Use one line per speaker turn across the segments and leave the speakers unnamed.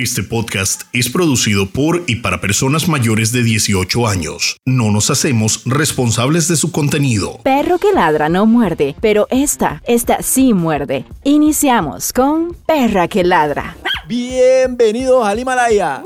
Este podcast es producido por y para personas mayores de 18 años. No nos hacemos responsables de su contenido.
Perro que ladra no muerde, pero esta, esta sí muerde. Iniciamos con Perra que ladra.
Bienvenidos al Himalaya.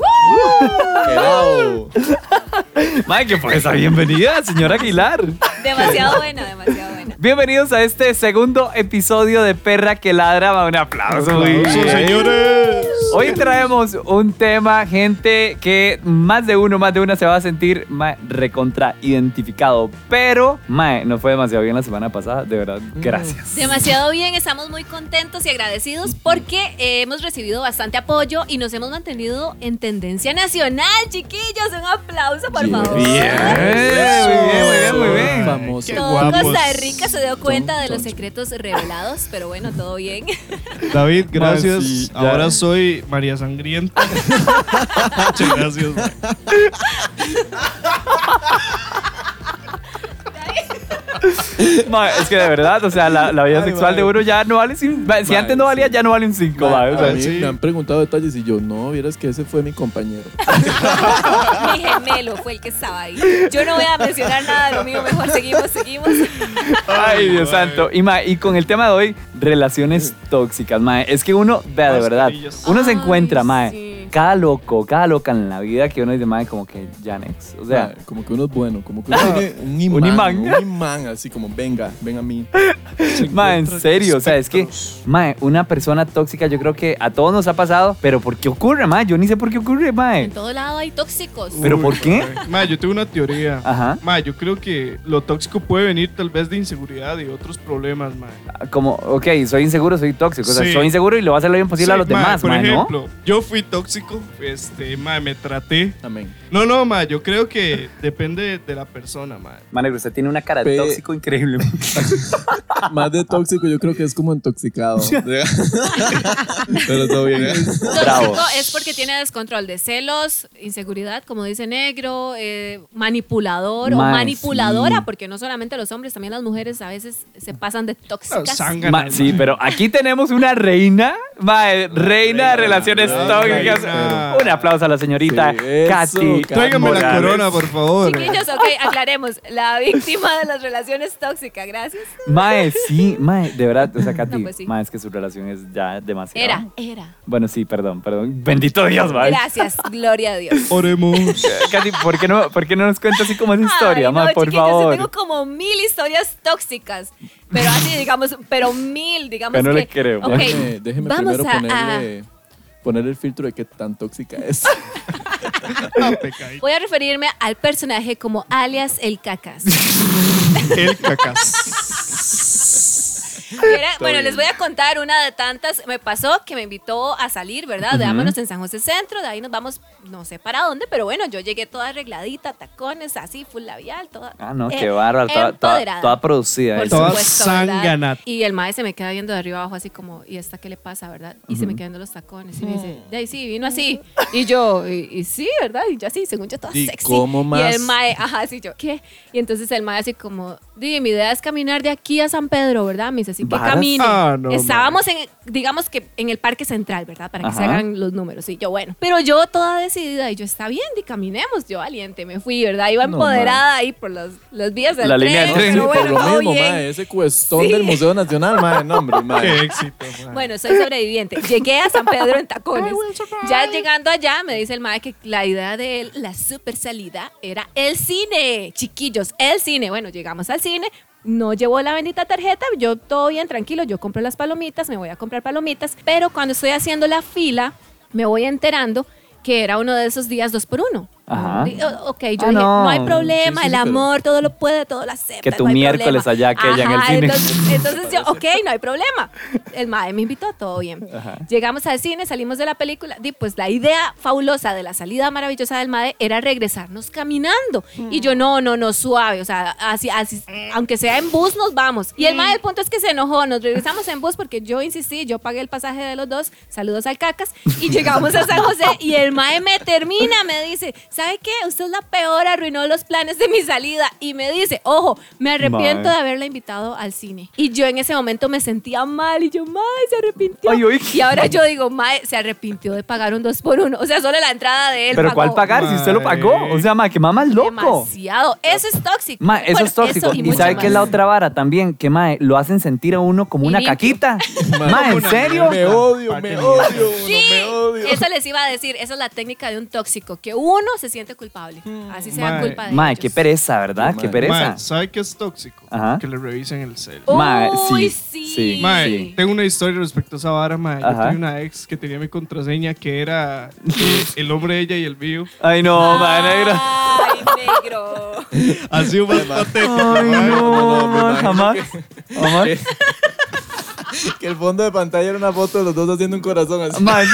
Mae, ¿qué fue esa bienvenida, señora Aguilar?
Demasiado buena, demasiado buena.
Bienvenidos a este segundo episodio de Perra que Ladra. Un aplauso, bien.
señores.
Hoy traemos un tema, gente, que más de uno, más de una se va a sentir mae, recontra identificado. Pero, mae, no fue demasiado bien la semana pasada. De verdad, gracias.
Demasiado bien, estamos muy contentos y agradecidos porque eh, hemos recibido bastante apoyo y nos hemos mantenido en tendencia nacional, chiquillos. Un aplauso, por favor.
Bien, muy bien, muy bien, muy bien.
Famoso.
Qué
Todo
guapos.
Costa Rica se dio cuenta de los secretos revelados, pero bueno, todo bien.
David, gracias.
sí.
Ahora soy María Sangrienta. Muchas gracias.
Mae, es que de verdad, o sea, la, la vida
Ay,
sexual de uno ya no vale. Si antes no valía,
sí.
ya no vale un 5,
Ma,
mae. O sea,
a mí
sí.
me han preguntado detalles y yo, no, vieras que ese fue mi compañero.
Mi gemelo fue el que estaba ahí. Yo no voy a mencionar nada de lo mío, mejor seguimos, seguimos.
Ay, Dios santo. Y, mae, y con el tema de hoy, relaciones tóxicas, mae. Es que uno, vea, de verdad, uno se encuentra, mae.
sí.
Cada loco, cada loca en la vida que uno dice, mae, como que Janex. O sea,
como que uno es bueno, como que uno tiene un imán.
Un imán.
Un imán, así como, venga, ven a mí.
mae, en serio. O sea, es que, mae, una persona tóxica, yo creo que a todos nos ha pasado, pero ¿por qué ocurre, mae? Yo ni sé por qué ocurre, mae.
En todo lado hay tóxicos.
¿Pero
Uy,
por qué?
mae. Ma, yo tengo una teoría.
Ajá.
Ma, yo creo que lo tóxico puede venir tal vez de inseguridad y otros problemas, ma.
Como, ok, soy inseguro, soy tóxico. O sea,
Sí.
soy inseguro y lo voy a hacer lo bien posible a
Sí,
los
ma,
demás,
por
mae, ¿no?
ejemplo, yo fui tóxico, este, ma, me traté.
Amén.
No, no, ma, yo creo que depende de la persona, ma.
Manegro, usted tiene una cara de
Pe-
tóxico increíble.
Más de tóxico, yo creo que es como intoxicado. Pero todo bien.
Bravo.
Tóxico es porque tiene descontrol de celos, inseguridad, como dice negro, eh, manipulador o manipuladora,
sí.
porque no solamente los hombres, también las mujeres a veces se pasan de tóxicas.
Ma-
ma.
sí, pero aquí tenemos una reina, mae, reina de relaciones
la
tóxicas. Un aplauso a la señorita Katy.
Tráigame la corona, por favor.
Chiquillos, ok, aclaremos. La víctima de las relaciones tóxicas, gracias.
Mae, sí, mae, de verdad, o sea, Katy,
No, pues sí.
mae, es que su relación es ya demasiado.
Era, era.
Bueno, sí, perdón, perdón. Bendito Dios, mae.
Gracias, gloria a Dios.
Oremos.
Katy, ¿por qué no, por qué no nos cuentas así como esa historia,
Ay,
mae,
no,
por
chiquillos, yo
favor?
tengo como mil historias tóxicas. Pero así, digamos, pero mil, digamos
Pero no
que.
le creo.
Ok,
Déjeme, déjeme
vamos
primero
a-
ponerle, poner el filtro de qué tan tóxica es.
Voy a referirme al personaje como alias el cacas.
El cacas.
Y era- bueno,
bien.
les voy a contar una de tantas. Me pasó que me invitó a salir, ¿verdad? Veámonos en San José Centro. De ahí nos vamos, no sé para dónde, pero bueno, yo llegué toda arregladita, tacones, así, full labial, toda.
Ah, no,
eh,
qué bárbaro, toda, toda,
empoderada.
toda producida.
Por.
Toda zángana.
Y el maestro se me queda viendo de arriba abajo así como, ¿y esta qué le pasa, verdad? Y se me quedan viendo los tacones y me dice, de ahí sí, vino así. Y yo, y, y sí, ¿verdad? Y yo así, según yo, toda
¿Y
sexy.
cómo
Y
más?
el mae, ajá, así yo, ¿qué? Y entonces el mae así como, di, mi idea es caminar de aquí a San Pedro, ¿verdad? Me dice, así que.
Ah, no,
Estábamos en, digamos que en el Parque Central, ¿verdad? Para que se
Ajá.
hagan los números. Y yo, bueno. Pero yo toda decidida, y yo, está bien, y caminemos. Yo valiente, me fui, ¿verdad? Iba
No,
empoderada ahí por los, los vías del
La línea del
tren,
tren.
pero
por
bueno,
lo
todo
mismo,
bien.
mae, ese cuestón
Sí.
del Museo Nacional, mae, no, hombre, mae.
Qué éxito, ma.
Bueno, soy sobreviviente. Llegué a San Pedro en tacones. Ya llegando allá, me dice el mae que la idea de él, la super salida, era el cine. Chiquillos, el cine. Bueno, llegamos al cine. No llevó la bendita tarjeta, yo todo bien, tranquilo, yo compro las palomitas, me voy a comprar palomitas, pero cuando estoy haciendo la fila, me voy enterando que era uno de esos días dos por uno.
Ajá.
Y, Ok, yo
Ah,
dije,
no.
no hay problema,
Sí, sí,
el
pero-
amor todo lo puede, todo lo acepta.
Que tu
no hay
miércoles
problema.
allá, aquella en el
Ajá,
cine.
Entonces, entonces yo, ok, no hay problema. El mae me invitó, todo bien.
Ajá.
Llegamos al cine, salimos de la película. Di, pues la idea fabulosa de la salida maravillosa del MADE era regresarnos caminando. Y yo, no, no, no, suave. O sea, así, así, aunque sea en bus, nos vamos. Y el MADE, el punto es que se enojó. Nos regresamos en bus porque yo insistí, yo pagué el pasaje de los dos. Saludos al cacas. Y llegamos a San José y el MAE me termina, me dice, ¿sabe qué? Usted es la peor, arruinó los planes de mi salida. Y me dice, ojo, me arrepiento
Mae.
de haberla invitado al cine. Y yo en ese momento me sentía mal y yo, mae, se arrepintió.
Ay.
Y ahora yo digo, mae, se arrepintió de pagar un dos por uno. O sea, solo la entrada de él.
Pero
pagó
¿cuál pagar si usted lo pagó? O sea, ma, que mamá es loco.
Demasiado. Eso es tóxico.
Ma, eso
Bueno,
es tóxico.
y
y
mucho
sabe que es la otra vara también, que ma, lo hacen sentir a uno como
Y
una
limpio.
caquita. Ma, ¿en serio?
Me odio, me odio,
Sí,
me odio.
eso les iba a decir. Esa es la técnica de un tóxico, que uno se siente culpable. Así sea
Mae.
culpa de
Ma,
ellos.
qué pereza, ¿verdad? Qué pereza.
Mae, ¿sabe qué es tóxico?
Ajá.
Que le revisen el cel.
Uy,
sí,
sí.
sí.
Mae,
Sí.
tengo una historia respecto a esa vara, mae. Yo
Ajá.
tenía una ex que tenía mi contraseña que era eh, el nombre de ella y el mío.
Ay, no, ma, negro.
Ay, negro.
Ha sido bastante.
Ay,
mae.
no,
no, me
ma,
imagino
jamás. Jamás.
Que el fondo de pantalla era una foto de los dos haciendo un corazón así.
Ma, sí.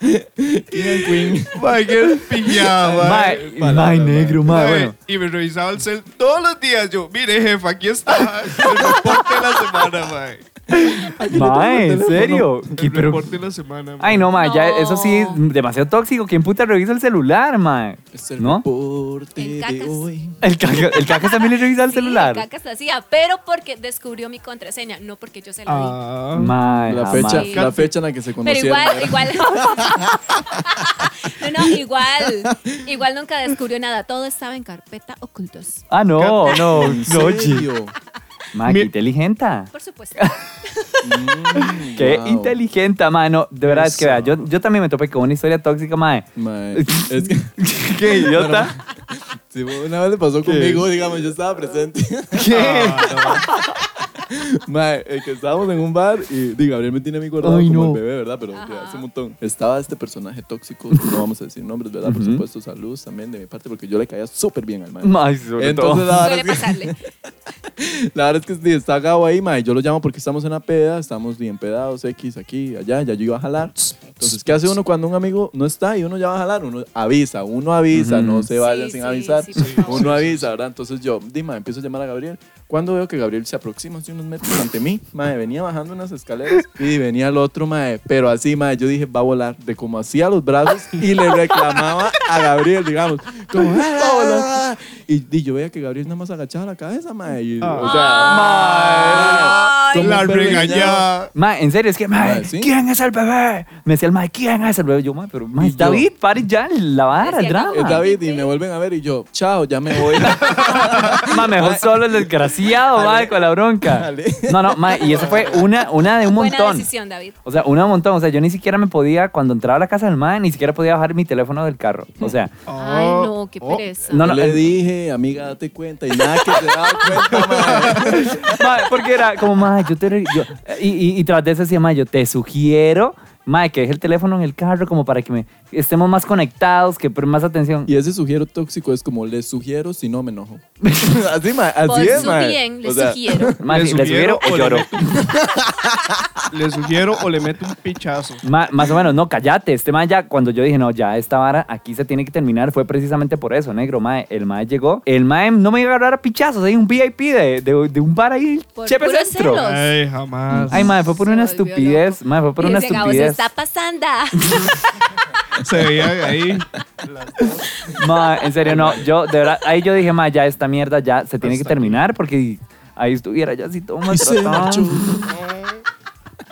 King Queen.
Mae, qué pillada,
Ma,
mae.
ma,
palabra,
negro, ma,
Mae,
bueno.
Y me revisaba el cel todos los días. Yo, mire, jefa, aquí está el reporte de la semana, mae.
Ma, ¿en serio?
El
¿Qué, pero-
reporte de la semana.
Ay, no, ma, ya,
No.
eso sí es demasiado tóxico. ¿Quién puta revisa el celular, ma?
Es el
¿No?
reporte
En
de
cacas.
hoy.
El caca, el caca también le revisa el
Sí,
celular.
Caca se hacía, pero porque descubrió mi contraseña, no porque yo se la di.
Ah,
Ma,
La
jamás.
fecha,
Sí.
la fecha en la que se
Pero
conocieron.
igual, igual. no, no, igual. Igual nunca descubrió nada. Todo estaba en carpeta ocultos.
Ah, no, no,
¿En
no, oye.
serio?
Ma, qué
Mi-
inteligente.
Por supuesto.
Mm,
Qué
wow.
inteligente, mano. De verdad, es que
Eso.
vea, yo, yo también me topé con una historia tóxica, mae.
Mae, es que
Qué idiota.
sí, una vez le pasó conmigo, digamos, yo estaba presente.
¿Qué?
Mae, eh, que estábamos en un bar y digo, Gabriel me tiene a mí guardado
Ay,
como
no.
el bebé, ¿verdad? Pero
Ajá.
hace un montón. Estaba este personaje tóxico, no vamos a decir nombres, ¿verdad? Por
Ujú.
supuesto, salud también de mi parte, porque yo le caía súper bien al mae.
Mae, sobre
Entonces,
todo.
la
Suele
verdad, es
pasarle.
que, la verdad es que sí, está Gabo ahí, mae. Yo lo llamo porque estamos en la peda, estamos bien pedados, X, aquí, allá, ya yo iba a jalar. Entonces, ¿qué hace uno cuando un amigo no está y uno ya va a jalar? Uno avisa, uno avisa,
Ujú.
no se vaya
Sí,
sin
sí,
avisar.
sí, por favor.
uno avisa, ¿verdad? Entonces yo, Dima, empiezo a llamar a Gabriel. Cuando veo que Gabriel se aproxima hace unos metros ante mí, mae, venía bajando unas escaleras y venía el otro, mae, pero así, mae, yo dije, va a volar, de como hacía los brazos y le reclamaba a Gabriel, digamos, como, "Ah, va a volar. Y, y yo veía que Gabriel nada más agachaba la cabeza, mae, y, o sea,
Ay,
como
la regañada.
Mae, en serio, es que,
¿sí?
¿quién es el bebé? Me decía el mae, ¿quién es el bebé? Yo, mae, pero,
yo-
David, pare ya la vara, el drama.
Es David y me vuelven a ver y yo, chao, ya me voy.
Mae, mejor solo el desgraciado, mae, con la bronca.
Dale.
No, no, mae, y eso fue una, una de un
Buena
montón.
decisión, David.
O sea, una de un montón. O sea, yo ni siquiera me podía, cuando entraba a la casa del mae, ni siquiera podía bajar mi teléfono del carro. O sea,
Ay, no, qué
Oh.
pereza.
no, no.
Yo le
eh,
dije, amiga, date cuenta. Y nada que se daba cuenta, mae.
Mae, porque era como, mae, yo te... re- yo- y, y, y tras de eso decía, mae, yo te sugiero, mae, que deje el teléfono en el carro como para que me estemos más conectados, que por más atención.
Y ese sugiero tóxico es como, les sugiero si no me enojo. así, mae, así
Por
es,
su
mae.
bien, le
O sea,
sugiero.
Mae,
Le
sí, le sugiero o lloro.
Le sugiero o le meto un pichazo.
Ma- más o menos, no, cállate. Este mae ya, cuando yo dije, no, ya esta vara aquí se tiene que terminar, fue precisamente por eso, negro, mae. El mae llegó, el mae no me iba a agarrar a pichazos, hay un VIP de, de, de un bar ahí,
Por
Chepe
puro
Centro.
celos.
Ay, jamás.
Ay, mae, fue por
Se
una
volvió
estupidez,
loco.
mae, fue por
Y
una
ese Gabo, se
estupidez.
Está pasando.
Se veía ahí.
Ma, en serio, no. Yo, de verdad, ahí yo dije, ma, ya esta mierda ya se tiene que terminar porque ahí estuviera ya así todo maltratado.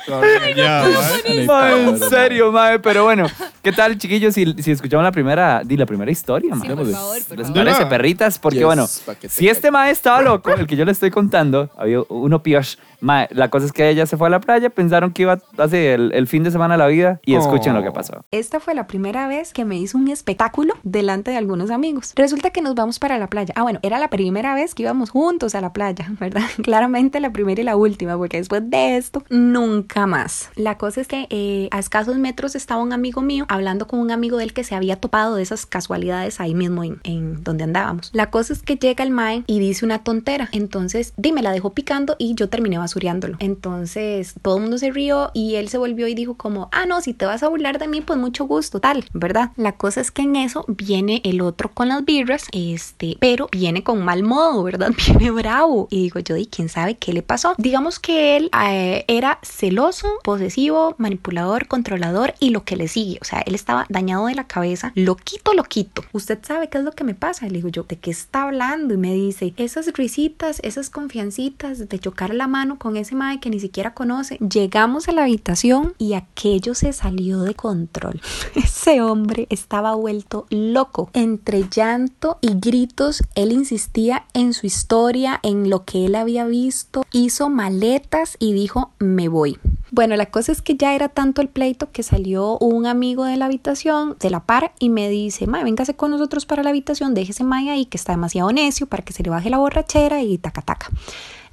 ¿eh?
Ma, en serio, ma, pero bueno, ¿qué tal, chiquillos? Si, si escuchamos la primera, di la primera historia, ma.
Sí, por favor, por
¿Les
favor.
parece, perritas? Porque
Yes,
bueno, si este mae estaba loco, el que yo le estoy contando, había uno piosh. Mae, la cosa es que ella se fue a la playa, pensaron que iba hace el, el fin de semana de la vida y escuchen lo que pasó.
Esta fue la primera vez que me hizo un espectáculo delante de algunos amigos. Resulta que nos vamos para la playa. Ah, bueno, era la primera vez que íbamos juntos a la playa, ¿verdad? Claramente la primera y la última, porque después de esto, nunca más. La cosa es que eh, a escasos metros estaba un amigo mío hablando con un amigo de él que se había topado de esas casualidades ahí mismo en, en donde andábamos. La cosa es que llega el mae y dice una tontera. Entonces, dime, la dejó picando y yo terminé basureándolo. Entonces, todo el mundo se rió y él se volvió y dijo como, ah, no, si te vas a burlar de mí, pues mucho gusto, tal, ¿verdad? La cosa es que en eso viene el otro con las birras, este, pero viene con mal modo, ¿verdad? Viene bravo. Y digo yo, ¿y quién sabe qué le pasó? Digamos que él eh, era celoso, posesivo, manipulador, controlador y lo que le sigue. O sea, él estaba dañado de la cabeza, loquito, loquito. ¿Usted sabe qué es lo que me pasa? Le digo yo, ¿de qué está hablando? Y me dice, esas risitas, esas confiancitas de chocar la mano con ese mae que ni siquiera conoce. Llegamos a la habitación y aquello se salió de control. Ese hombre estaba vuelto loco. Entre llanto y gritos, él insistía en su historia, en lo que él había visto, hizo maletas y dijo, me voy. Bueno, la cosa es que ya era tanto el pleito que salió un amigo de la habitación, de la par, y me dice, mae, véngase con nosotros para la habitación, déjese mae ahí que está demasiado necio para que se le baje la borrachera y taca taca.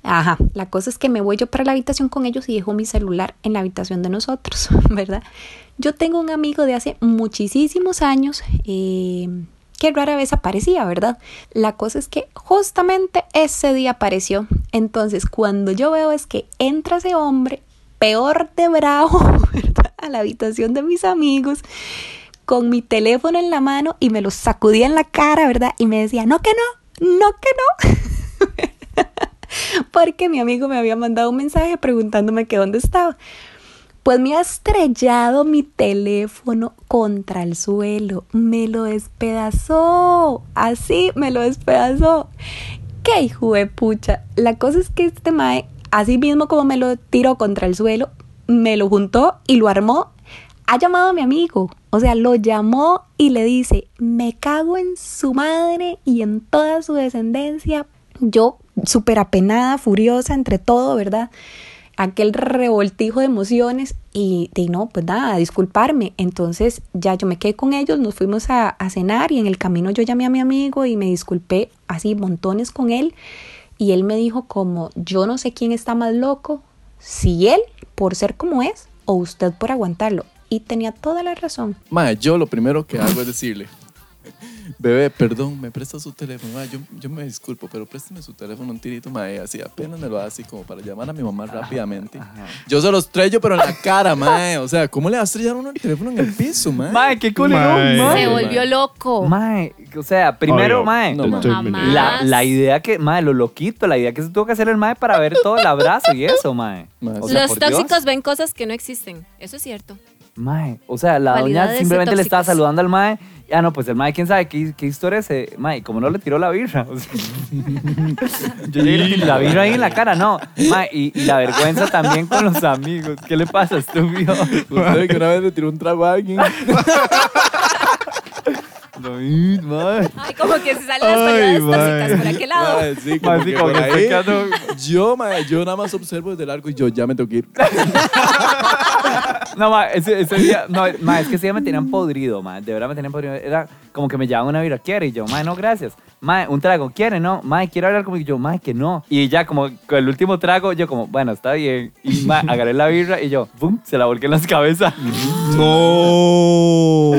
Ajá, la cosa es que me voy yo para la habitación con ellos y dejo mi celular en la habitación de nosotros, ¿verdad? Yo tengo un amigo de hace muchísimos años eh, que rara vez aparecía, ¿verdad? La cosa es que justamente ese día apareció. Entonces, cuando yo veo es que entra ese hombre, peor de bravo, ¿verdad? A la habitación de mis amigos con mi teléfono en la mano y me lo sacudía en la cara, ¿verdad? Y me decía, no que no, no que no. Porque mi amigo me había mandado un mensaje preguntándome que dónde estaba. Pues me ha estrellado mi teléfono contra el suelo. Me lo despedazó. Así me lo despedazó. ¿Qué hijo de pucha? La cosa es que este mae, así mismo como me lo tiró contra el suelo, me lo juntó y lo armó. Ha llamado a mi amigo. O sea, lo llamó y le dice, me cago en su madre y en toda su descendencia. Yo súper apenada, furiosa entre todo, ¿verdad? aquel revoltijo de emociones y de no, pues nada, disculparme. Entonces ya yo me quedé con ellos, nos fuimos a, a, cenar y en el camino yo llamé a mi amigo y me disculpé así montones con él y él me dijo como yo no sé quién está más loco, si él por ser como es o usted por aguantarlo. Y tenía toda la razón.
Mae, yo lo primero que hago es decirle, Bebé, perdón, me presta su teléfono. Ah, yo, yo me disculpo, pero présteme su teléfono un tirito, mae. Así apenas me lo da así como para llamar a mi mamá rápidamente. Yo se los estrello, pero en la cara, mae. O sea, ¿cómo le va a estrellar uno el teléfono en el piso, mae?
Mae, qué colerón,
Mae.
mae.
Se volvió loco.
Mae, o sea, primero,
Obvio.
mae.
No, mae.
La, la idea que, mae, lo loquito, la idea que se tuvo que hacer el mae para ver todo el abrazo y eso, mae.
Mae,
O sea,
Los
Dios.
tóxicos ven cosas que no existen. Eso es cierto.
Mae, o sea, la doña
Cualidades
simplemente le estaba saludando al mae. Ah, no, pues el mae, quién sabe qué, qué historia es. eh, Mae, como no le tiró la birra. O sea, yo llegué y la birra ahí en la cara, no. Mae, y, y la vergüenza también con los amigos. ¿Qué le pasa, estúpido?
Usted que una vez le tiró un trago a alguien.
Ay, mae.
Ay, como que se salen las tóxicas por aquel lado.
Mae, sí, como que
como que
ahí. Yo, mae, yo nada más observo desde largo y yo ya me tengo que ir.
No, ma, ese, ese día, no, ma, es que ese día me tenían podrido, ma, de verdad me tenían podrido. Era como que me llevaban una birra, ¿quiere? Y yo, ma, no, gracias. Ma, un trago, ¿quiere? No, ma, quiero hablar conmigo. Y yo, ma, que no. Y ya, como con el último trago, yo como, bueno, está bien. Y, ma, agarré la birra y yo, pum, se la volqué en las cabezas.
No.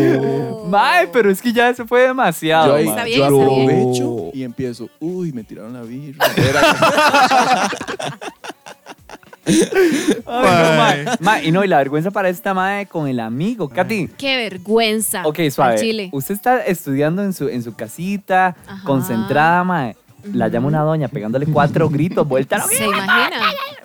Ma, pero es que ya se fue demasiado,
yo ahí,
ma.
Está bien,
yo
está bien.
aprovecho y empiezo. Uy, me tiraron la birra. Era-
Ay, no, ma. Ma, y no, y la vergüenza para esta madre con el amigo. Katy,
Qué vergüenza.
Ok, suave.
Chile.
Usted está estudiando en su, en su casita,
Ajá.
concentrada, mae. La llama una doña pegándole cuatro gritos, vuelta.
¿Se imagina?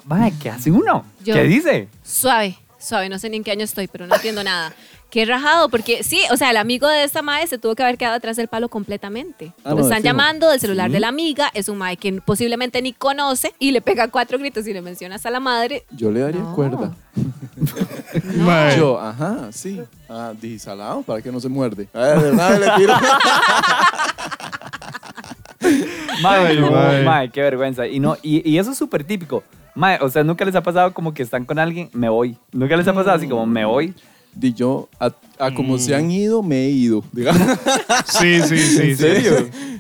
mae, ¿qué hace uno?
Yo-
¿Qué dice?
Suave, suave. No sé ni en qué año estoy, pero no entiendo nada. Qué rajado, porque sí, o sea, el amigo de esta mae se tuvo que haber quedado atrás del palo completamente.
Ah,
Lo están llamando del celular
Sí.
de la amiga, es un mae que posiblemente ni conoce y le pega cuatro gritos y le mencionas a la madre.
Yo le daría
No.
cuerda. Yo, ajá, sí. Ah, dije salado para que no se muerde. A ver, de verdad le tiro.
Mae, no,
mae.
qué vergüenza. Y, no, y, y eso es súper típico. Mae, o sea, nunca les ha pasado como que están con alguien, me voy. Nunca les ha pasado así como, me voy.
Di yo, a, a como se han ido, me he ido. digamos.
Sí, sí, sí.
¿En
sí.
serio?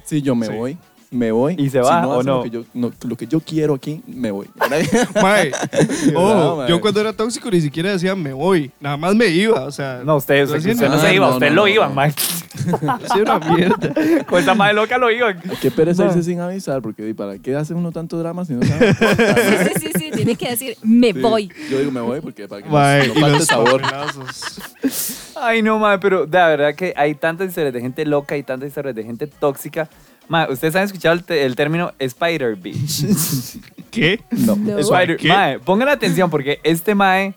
Sí, yo me
Sí.
voy. Me voy.
¿Y se
Si
va
no
o no?
Lo que, yo, no, lo que yo quiero aquí, me voy.
Mae, ojo,
mae.
yo cuando era tóxico ni siquiera decía me voy, nada más me iba, o sea.
No, usted,
yo
usted,
hacía
no se iba,
no,
usted
no,
lo
no,
iba,
no.
mae.
hacía una mierda.
Con esa madre loca lo iban.
Qué pereza irse sin avisar, porque ¿para qué hace uno tanto drama si no sabe?
Sí, sí, sí, sí, tiene que decir, me
Sí,
voy.
Yo digo, me voy porque para que
Mae,
no, no falte
los
sabor.
Ay, no, mae, pero de verdad que hay tantas historias de gente loca y tantas historias de gente tóxica. Mae, ¿ustedes han escuchado el, el término Spider Bitch?
¿Qué?
No.
No.
Spider,
¿Qué?
mae, pongan atención porque este mae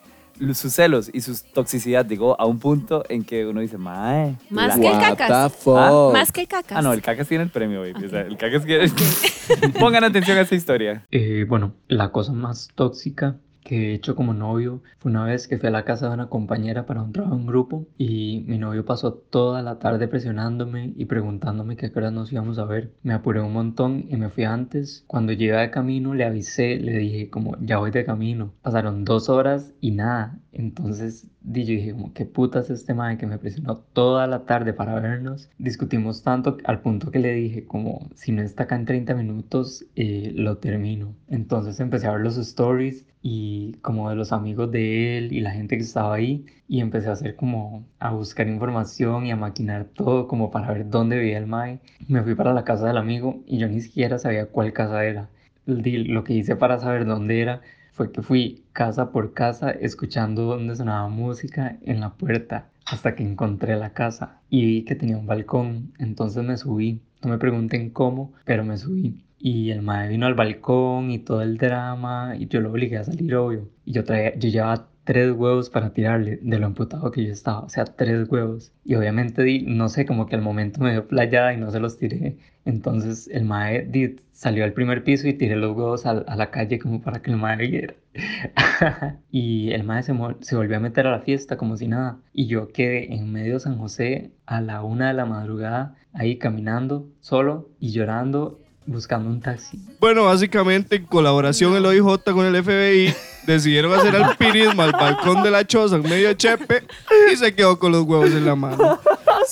sus celos y su toxicidad llegó a un punto en que uno dice, mae.
Más que el cacas.
Ah,
Más que el cacas.
Ah, no, el cacas tiene el premio, baby. O sea, el cacas quiere... Pongan atención a esta historia.
Eh, bueno, la cosa más tóxica que he hecho como novio fue una vez que fui a la casa de una compañera para un trabajo en grupo y mi novio pasó toda la tarde presionándome y preguntándome qué hora nos íbamos a ver. Me apuré un montón y me fui antes. Cuando llegué de camino le avisé, le dije como ya voy de camino. Pasaron dos horas y nada. Entonces yo dije como qué putas este madre que me presionó toda la tarde para vernos. Discutimos tanto al punto que le dije como si no está acá en 30 minutos eh, lo termino. Entonces empecé a ver los stories y como de los amigos de él y la gente que estaba ahí y empecé a hacer como a buscar información y a maquinar todo como para ver dónde vivía el mae. Me fui para la casa del amigo y yo ni siquiera sabía cuál casa era. Lo que hice para saber dónde era fue que fui casa por casa escuchando dónde sonaba música en la puerta hasta que encontré la casa y vi que tenía un balcón. Entonces me subí. No me pregunten cómo, pero me subí. Y el mae vino al balcón y todo el drama y yo lo obligué a salir, obvio. Y yo traía, yo llevaba tres huevos para tirarle de lo emputado que yo estaba, o sea, tres huevos. Y obviamente di, no sé, como que al momento me dio playada y no se los tiré. Entonces el mae di, salió al primer piso y tiré los huevos a, a la calle como para que el mae viera. y el mae se, se volvió a meter a la fiesta como si nada. Y yo quedé en medio de San José a la una de la madrugada, ahí caminando solo y llorando, buscando un taxi.
Bueno, básicamente en colaboración el OIJ con el FBI decidieron hacer alpinismo al balcón de la choza en medio de Chepe y se quedó con los huevos en la mano.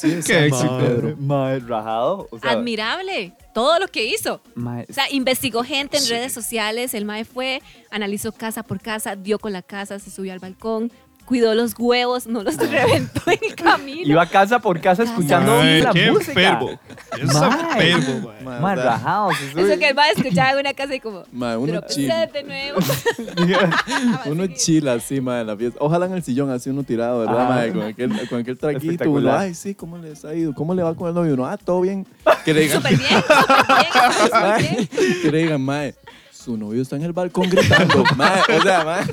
Qué éxito.
Pedro.
Mae, rajado. O sea,
Admirable. Todo lo que hizo.
mae,
O sea, investigó gente en redes sociales. El mae fue, analizó casa por casa, dio con la casa, se subió al balcón, cuidó los huevos, no los reventó en el camino.
iba casa por casa escuchando
Ay,
la
qué
música.
enfermo. Es enfermo, mae.
Mae,
Mae,
o sea,
rajado. se sube-
Eso que el mae escuchaba en una casa y como,
Mae, uno
pero
chill.
pensé de nuevo.
Uno chila así, mae, en la fiesta. Ojalá en el sillón así uno tirado, ¿verdad,
Ah.
Con aquel, con aquel traguito. Uno,
Espectacular.
ay, sí, ¿cómo les ha ido? ¿Cómo le va con el novio? Uno, ah, todo bien. Que le digan,
Súper bien, súper bien, súper bien.
que le digan, mae, su novio está en el balcón gritando. mae, o sea, mae.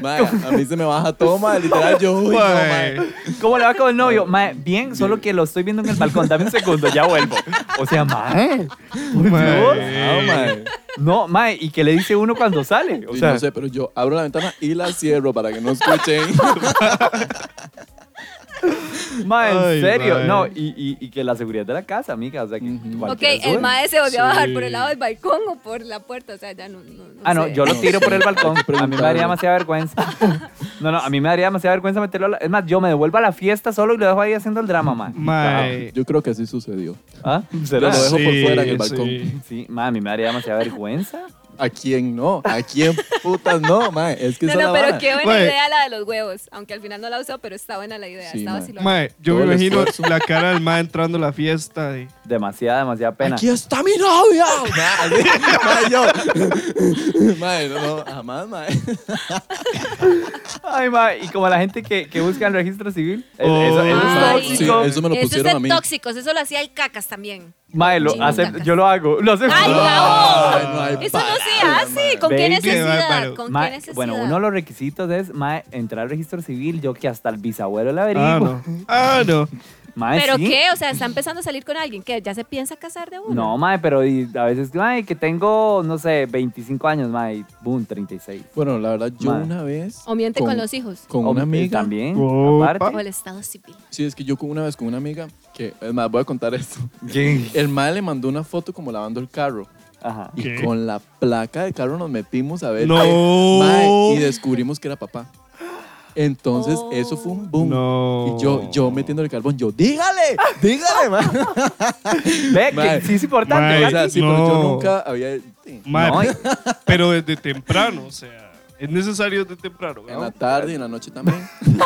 Mae, a mí se me baja todo, mae, literal, yo, uy, no, mae.
¿Cómo le va con el novio? Mae, bien, solo que lo estoy viendo en el balcón. Dame un segundo, ya vuelvo. O sea, mae. Por
Mae.
Dios.
No, mae.
No, mae, ¿y qué le dice uno cuando sale? O
Sí,
sea,
no sé, pero yo abro la ventana y la cierro para que no escuchen.
mae, en
Ay,
serio.
mae.
No, y, y, y que la seguridad de la casa, amiga. O sea, que
Ujú.
Ok,
cualquiera sube.
el mae se volvió a bajar por el lado del balcón o por la puerta. O sea, ya no. no, no
Ah, no,
sé.
yo lo tiro por el balcón. A mí me daría demasiada vergüenza. No, no, a mí me daría demasiada vergüenza meterlo a la... Es más, yo me devuelvo a la fiesta solo y lo dejo ahí haciendo el drama, mae.
Mae.
Yo creo que así sucedió.
¿Ah?
Yo
¿Será?
lo dejo por
Sí,
fuera en el balcón.
Sí, mae, a mí me daría demasiada vergüenza.
¿A quién no? ¿A quién putas no, mae? Es que
No,
esa es
no,
la
pero
vara.
qué buena
Mae.
idea la de los huevos. Aunque al final no la usó, pero está buena la idea.
Sí,
está
mae.
vacilona.
Mae, yo
Todo
me
el
imagino la cara del mae entrando a la fiesta. y-
Demasiada, demasiada pena.
Aquí está mi novia. Mae, mae, yo. Mae, no, no, jamás, mae.
Ay, mae, y como la gente que, que busca el registro civil. es-
Oh.
eso, eso es
Ay.
tóxico.
Sí, eso me lo
Eso es
pusieron
de
a mí.
tóxicos. Eso lo hacía el cacas también.
Mae, lo
Chingo
hace-
cacas.
yo lo hago. Lo hace
¡Ay,
Ay,
no!
no hay
Eso no
palabras,
hace.
mae.
¿Con qué necesidad? ¿Con qué necesidad?
bueno, uno de los requisitos es mae, entrar al registro civil. Yo que hasta el bisabuelo le
Ah,
averiguo.
no. Ah, no.
Mae,
¿Pero
sí.
qué? O sea, está empezando a salir con alguien que ya se piensa casar de uno.
No, mae, pero y a veces, mae, que tengo, no sé, 25 años, mae, y boom, 36.
Bueno, la verdad, yo
Mae.
una vez.
O miente con, los hijos.
Con
O-
una amiga.
También, aparte.
O el estado civil.
Sí, es que yo con una vez con una amiga, que es más, voy a contar esto. El mae le mandó una foto como lavando el carro.
Ajá.
Y
¿Qué?
con la placa del carro nos metimos a ver.
No.
mae, y descubrimos que era papá. Entonces,
Oh.
eso fue un boom.
No.
Y yo, yo metiéndole el carbón, yo, dígale, dígale, mae.
Ve, que sí es importante,
Mae,
O
¿verdad?
sea, sí, pero yo nunca había. sí,
Mae,
No, y-
pero desde temprano, o sea, es necesario desde temprano.
En la tarde y en la noche también.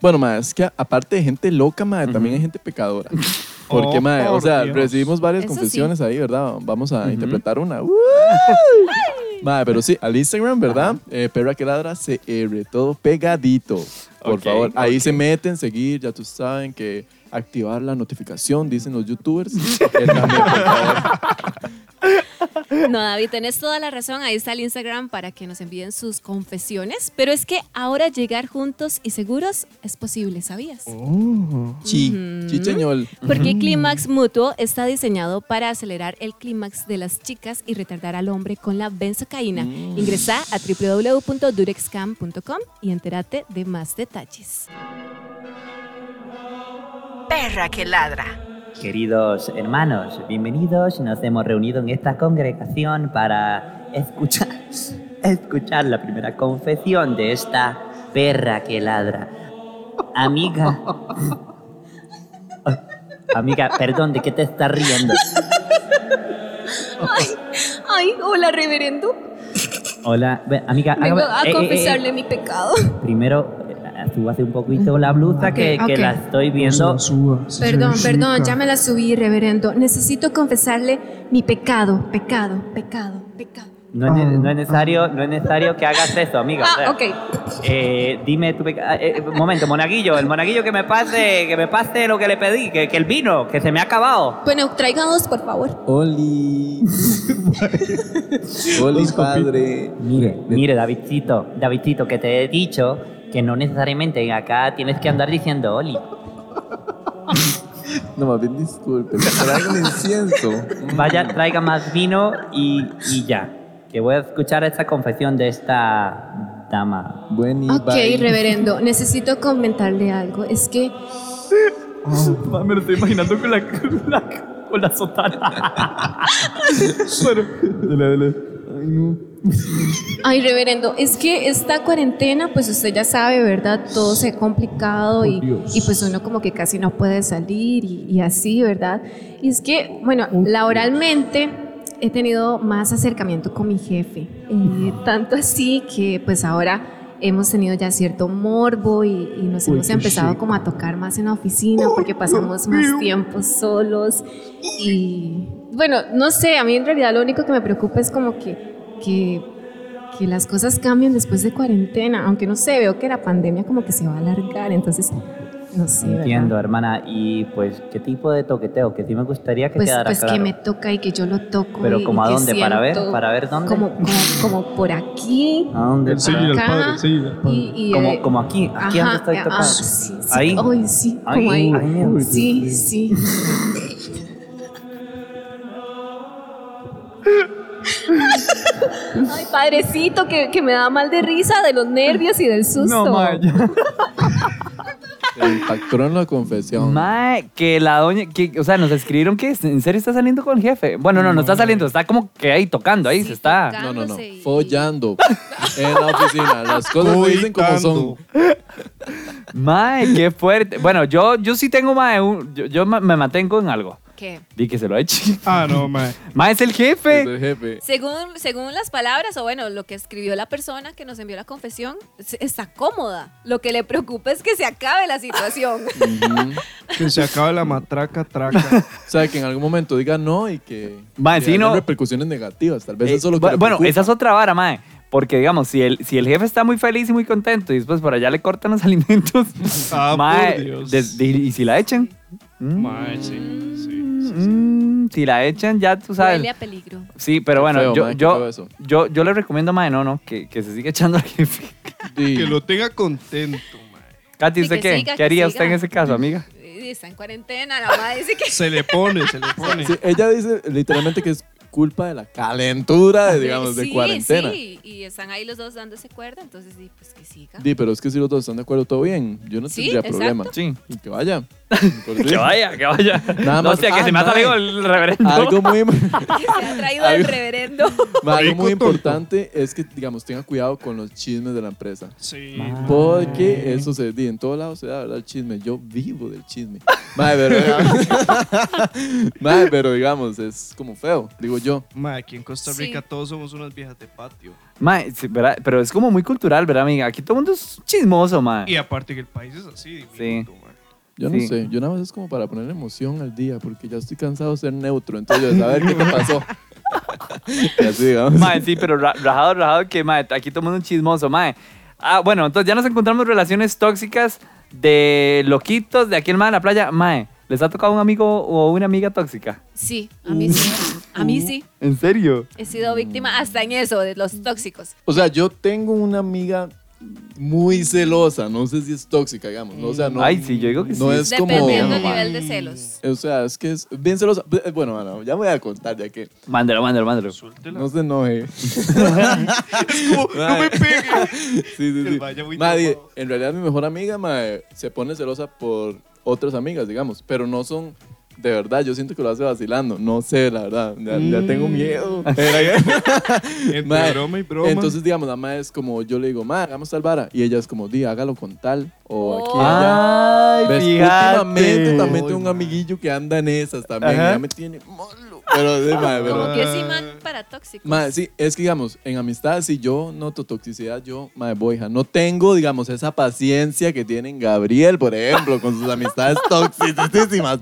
bueno, mae, es que aparte de gente loca, mae, también hay gente pecadora. Porque,
Oh,
mae, o
por
sea,
Dios.
recibimos varias
Eso
confesiones ahí, ¿verdad? Vamos a interpretar una. ¡Uy! Mae, pero sí, al Instagram, ¿verdad? Eh, perra que ladra CR, todo pegadito. Por
Ok,
favor, ahí se meten, seguir, ya tú saben que activar la notificación, dicen los youtubers. Eh, también, por favor.
No, David, tenés toda la razón. Ahí está el Instagram para que nos envíen sus confesiones. Pero es que ahora llegar juntos y seguros es posible, ¿sabías?
Chi,
Ujú.
chicheñol.
Porque Clímax Mutuo está diseñado para acelerar el clímax de las chicas y retardar al hombre con la benzocaína. Ingresa a www.durexcam.com y entérate de más detalles.
Perra que ladra.
Queridos hermanos, bienvenidos. Nos hemos reunido en esta congregación para escuchar, escuchar la primera confesión de esta perra que ladra. Amiga. Amiga, perdón, ¿de qué te estás riendo?
Ay, ay, hola, reverendo.
Hola, amiga.
Vengo a
eh, eh, eh,
confesarle mi pecado.
primero, eh, súbase un poquito la blusa que, la estoy viendo.
Perdón, perdón, ya me la subí, reverendo. Necesito confesarle mi pecado, pecado, pecado, pecado.
No es, no es necesario, no es necesario que hagas eso, amiga. o
Ah,
sea. Eh, dime tu peca- eh, eh, un momento, monaguillo, el monaguillo que me pase, que me pase lo que le pedí, que, que el vino, que se me ha acabado.
Bueno, traigan dos, por favor.
Oli. Oli, padre.
Mire, mire, Davidcito, Davidcito, que te he dicho que no necesariamente acá tienes que andar diciendo Oli.
No, más bien disculpe. Traigan incienso.
Vaya, traiga más vino y, y ya. Que voy a escuchar esta confesión de esta dama.
Buen
Ok,
bye.
reverendo, necesito comentarle algo. Es que,
Me lo estoy imaginando con la, con la, con la sotana.
ay, reverendo, es que esta cuarentena, pues usted ya sabe, ¿verdad? Todo se ha complicado y, y pues uno como que casi no puede salir y, y así, ¿verdad? Y es que, bueno, laboralmente he tenido más acercamiento con mi jefe. Eh, tanto así que pues ahora hemos tenido ya cierto morbo y, y nos hemos empezado como a tocar más en la oficina porque pasamos más tiempo solos y bueno, no sé, a mí en realidad lo único que me preocupa es como que, que, que las cosas cambien después de cuarentena, aunque no sé, veo que la pandemia como que se va a alargar, entonces no sé. ¿verdad?
Entiendo, hermana. Y pues, ¿qué tipo de toqueteo? Que sí me gustaría que
Pues,
quedara
pues
claro.
que me toca y que yo lo toco.
Pero
y-
como
y
a dónde, para ver, para ver dónde.
Como, como, como por aquí.
¿A dónde?
Enséñale al
acá,
padre, al padre.
Y, y,
Como,
eh,
como aquí, aquí
ajá,
donde estoy
ah,
tocando.
sí, sí,
Ahí.
Ay, sí,
Ahí.
como ahí.
Ay, mira.
sí, sí. Ay, padrecito, que, que me da mal de risa de los nervios y del susto.
No, mae, ya.
Se impactó en la confesión.
Mae, que la doña, que, o sea, nos escribieron que en serio está saliendo con el jefe. Bueno, no, no está saliendo, está como que ahí tocando, ahí se está.
No, no, no. Follando. En la oficina. Las cosas se dicen como son.
Mae, qué fuerte. Bueno, yo, yo sí tengo, mae, un- yo, yo me mantengo en algo.
¿Qué?
Di que se lo eche.
Ah, no, mae.
Mae, es el
Es
jefe.
el jefe.
Según, según las palabras, o bueno, lo que escribió la persona que nos envió la confesión, está cómoda. Lo que le preocupa es que se acabe la situación.
Ujú.
Que se acabe la matraca, traca.
O sea, que en algún momento diga no y que,
Mae,
que
sí,
haya
no.
repercusiones negativas. Tal vez
Eh,
eso es lo que
bu-
le
bueno,
preocupa.
esa es otra vara, mae. Porque, digamos, si el, si el jefe está muy feliz y muy contento y después por allá le cortan los alimentos,
Ah,
mae,
por Dios.
des- de- ¿y si la echan? Mm,
Mae, sí, sí.
Mm, si la echan, ya tú sabes.
Huele a peligro.
Sí, pero bueno,
feo,
yo, yo, yo, yo le recomiendo, mae, no, no, que, que se siga echando al jefe.
Sí.
Que lo tenga contento, mae.
Katy, ¿usted qué?
siga,
¿Qué haría usted en ese caso, amiga?
Y Está en cuarentena, la mamá dice que...
Se le pone, se le pone.
Sí, ella dice literalmente que es culpa de la calentura, de, digamos, de
Sí,
cuarentena.
Sí, y están ahí los dos dándose cuerda, entonces sí, pues que siga.
Di, pero es que si los dos están de acuerdo, todo bien. Yo no
Sí,
tendría
exacto.
problema.
Sí.
Y que vaya.
Que
sí.
vaya, que vaya.
Nada
no,
más-
hostia, que
Ah,
se me ha salido el reverendo.
Algo muy,
Que se ha traído el reverendo.
algo muy importante es que, digamos, tenga cuidado con los chismes de la empresa.
Sí.
Porque eso se di en todos lados se da, ¿verdad? El chisme. Yo vivo del chisme. Madre, pero, pero digamos, es como feo, digo yo.
Mae, aquí en Costa
Sí.
Rica todos somos unas viejas de patio.
Mae, sí, ¿verdad? Pero es como muy cultural, ¿verdad, amiga? Aquí todo el mundo es chismoso, mae.
Y aparte que el país es así, mae.
Yo no
Sí.
sé, yo nada más es como para poner emoción al día, porque ya estoy cansado de ser neutro, entonces yo, a ver qué te pasó. y así, digamos.
Mae, sí, pero ra- rajado, rajado que, mae, aquí todo el mundo es chismoso, mae. Ah, bueno, entonces ya nos encontramos relaciones tóxicas de loquitos de aquí el mae de la playa. Mae, ¿Les ha tocado un amigo o una amiga tóxica?
Sí, a mí sí. A mí sí.
¿En serio?
He sido víctima hasta en eso, de los tóxicos.
O sea, yo tengo una amiga muy celosa, no sé si es tóxica, digamos. No, o sea, no,
Ay, sí, yo digo que
no
sí.
es como...
Dependiendo del nivel de celos.
O sea, es que es bien celosa. Bueno, bueno, ya voy a contar, ya que
Mándalo, mándalo, mándalo.
no se enoje.
no me pegue.
Sí, sí, sí.
vaya muy
Madre, en realidad mi mejor amiga mae, se pone celosa por otras amigas, digamos, pero no son de verdad, yo siento que lo hace vacilando. No sé, la verdad. Ya, ya tengo
Mm.
miedo.
Entre
Mae,
broma y broma.
Entonces, digamos, la madre es como, yo le digo, ma, hagamos tal vara. Y ella es como, di, hágalo con tal. O aquí,
Oh.
allá.
Ay.
Últimamente también tengo un amiguillo que anda en esas también.
Ajá.
y Ya me tiene malo. Pero, de, madre, pero-
Como que es imán para tóxicos.
Madre, sí, es que digamos, en amistad, si yo noto toxicidad, yo, madre, voy, ja, no tengo, digamos, esa paciencia que tienen Gabriel, por ejemplo, con sus amistades toxicísimas.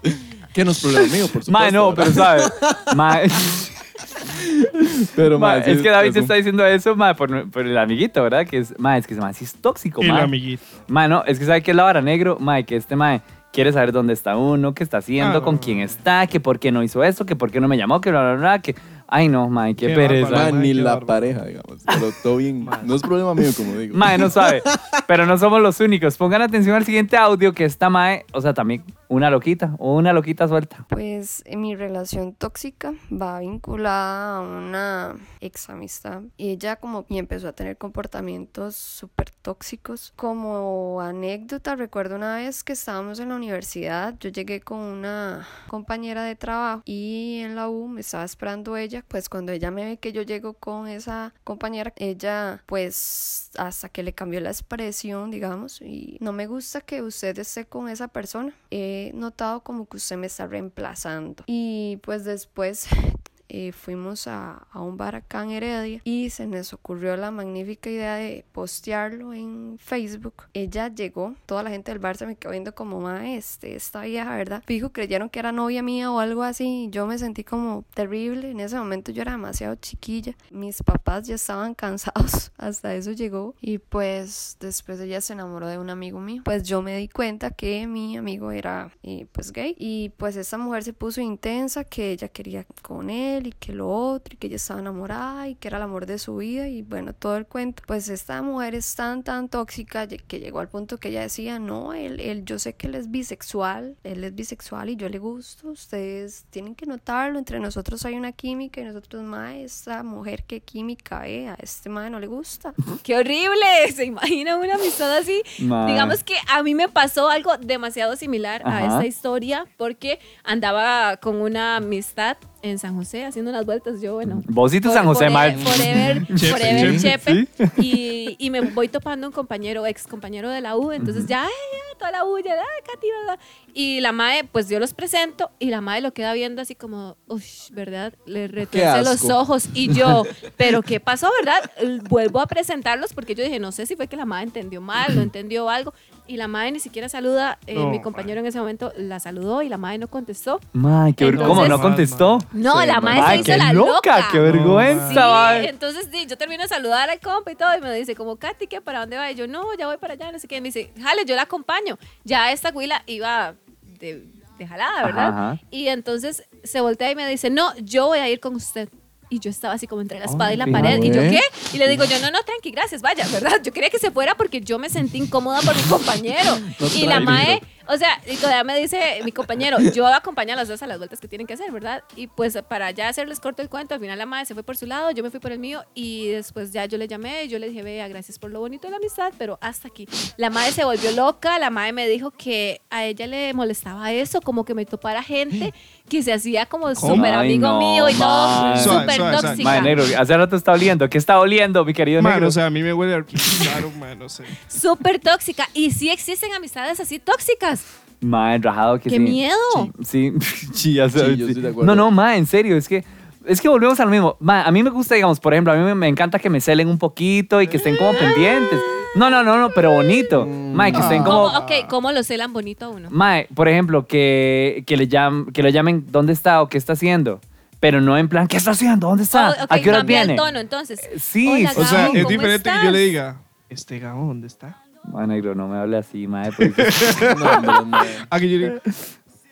Que no es problema mío, por supuesto.
Mae, no, pero
¿verdad?
¿sabes? Mae,
Pero,
mae,
mae, sí,
es que David te
un-
está diciendo eso, mae, por, por el amiguito, ¿verdad? Que es, mae, es que ese mae sí es tóxico,
El
mae.
amiguito.
Mae, no, es que sabe que es la vara negro, mae, que este mae quiere saber dónde está uno, qué está haciendo,
Ah,
con quién está, que por qué no hizo esto, que por qué no me llamó, que bla, bla, bla, que... Ay, no, mae, qué,
Qué
pereza.
bárbaro.
Mae,
Mae,
ni
qué
la
bárbaro.
pareja, digamos. Pero todo bien. No es problema mío, como digo.
Mae, no sabe. Pero no somos los únicos. Pongan atención al siguiente audio que esta Mae, o sea, también una loquita o una loquita suelta.
Pues mi relación tóxica va vinculada a una ex amistad y ella como y empezó a tener comportamientos súper tóxicos. Como anécdota, recuerdo una vez que estábamos en la universidad, yo llegué con una compañera de trabajo y en la U me estaba esperando ella, pues cuando ella me ve que yo llego con esa compañera, ella pues hasta que le cambió la expresión, digamos, y no me gusta que usted esté con esa persona. He notado como que usted me está reemplazando. Y pues después eh, fuimos a, a un bar acá en Heredia y se nos ocurrió la magnífica idea de postearlo en Facebook. Ella llegó, toda la gente del bar se me quedó viendo como, ma, este, esta vieja, ¿verdad? Fijo, creyeron que era novia mía o algo así. y Yo me sentí como terrible. En ese momento yo era demasiado chiquilla. Mis papás ya estaban cansados. Hasta eso llegó. Y pues después ella se enamoró de un amigo mío. Pues yo me di cuenta que mi amigo era eh, pues gay. Y pues esta mujer se puso intensa, que ella quería con él y que lo otro, y que ella estaba enamorada y que era el amor de su vida. Y bueno, todo el cuento. Pues esta mujer es tan, tan tóxica que llegó al punto que ella decía, no, él, él, yo sé que él es bisexual, él es bisexual y yo le gusto, ustedes tienen que notarlo, entre nosotros hay una química y nosotros, mae, esta mujer qué química, eh, a este mae no le gusta.
¡Qué horrible! ¿Se imagina una amistad así?
Mae.
Digamos que a mí me pasó algo demasiado similar a
Ajá.
esta historia porque andaba con una amistad en San José haciendo unas vueltas. Yo, bueno.
Vos y tu
for-
San José, mae.
Forever,
Chepe,
forever
chepe.
chepe. Y, y me voy topando un compañero, ex compañero de la U. Entonces ya, ay, ya, toda la U, ya, ay, Katy, bla, bla. Y la mae, pues yo los presento y la mae lo queda viendo así como, uff, ¿verdad? Le retuerce los ojos. Y yo, ¿pero qué pasó, verdad? Vuelvo a presentarlos porque yo dije, no sé si fue que la mae entendió mal o entendió algo. Y la mae ni siquiera saluda. Eh,
No,
mi compañero en ese momento la saludó y la mae no contestó.
Mae, qué
Entonces-
¿Cómo no contestó?
No,
Sí,
la Mae, se
qué
hizo la
loca,
loca.
qué vergüenza,
Sí,
mae.
entonces sí, yo termino de saludar al compa y todo, y me dice como, Katy, ¿qué? ¿Para dónde va? Y yo, no, ya voy para allá, no sé qué. Y me dice, jale, yo la acompaño. Ya esta güila iba de, de jalada, ¿verdad?
Ajá, ajá.
Y entonces se voltea y me dice, no, yo voy a ir con usted. Y yo estaba así como entre la espada y la pared. Y yo, ¿qué? Y le digo yo, no, no, tranqui, gracias, vaya, ¿verdad? Yo quería que se fuera porque yo me sentí incómoda por mi compañero. y la mae, o sea, y todavía me dice mi compañero, yo acompaño a las dos a las vueltas que tienen que hacer, ¿verdad? Y pues para ya hacerles corto el cuento, al final la mae se fue por su lado, yo me fui por el mío y después ya yo le llamé, yo le dije, vea, gracias por lo bonito de la amistad, pero hasta aquí. La mae se volvió loca, la mae me dijo que a ella le molestaba eso, como que me topara gente que se hacía como súper amigo
no,
mío y todo, súper tóxica.
Mae, negro, hace rato está oliendo. ¿Qué está oliendo, mi querido
Man,
negro?
o sea, a mí me huele a claro, man, no sé.
Súper tóxica. Y sí existen amistades así tóxicas.
Mae, rajado que
¡Qué
sí.
miedo!
Sí, sí, ya sabes.
Sí, yo
sí.
estoy de acuerdo.
No, no, ma, en serio, es que es que volvemos a lo mismo. Ma, a mí me gusta, digamos, por ejemplo, a mí me, me encanta que me celen un poquito y que estén como pendientes. No, no, no, no, pero bonito. Ma, que estén como
¿Cómo, ok, ¿cómo lo celan bonito a uno?
Mae, por ejemplo, que, que, le llam, que lo llamen dónde está o qué está haciendo. Pero no en plan, ¿qué está haciendo? ¿Dónde está?
Oh, ok,
¿A qué hora
cambia
viene?
el tono, entonces.
sí,
Hola,
sí.
O sea,
Gabo,
es
¿cómo
diferente que yo
estás?
le diga, este Gabo, ¿dónde está?
Ma, negro, no me hable así,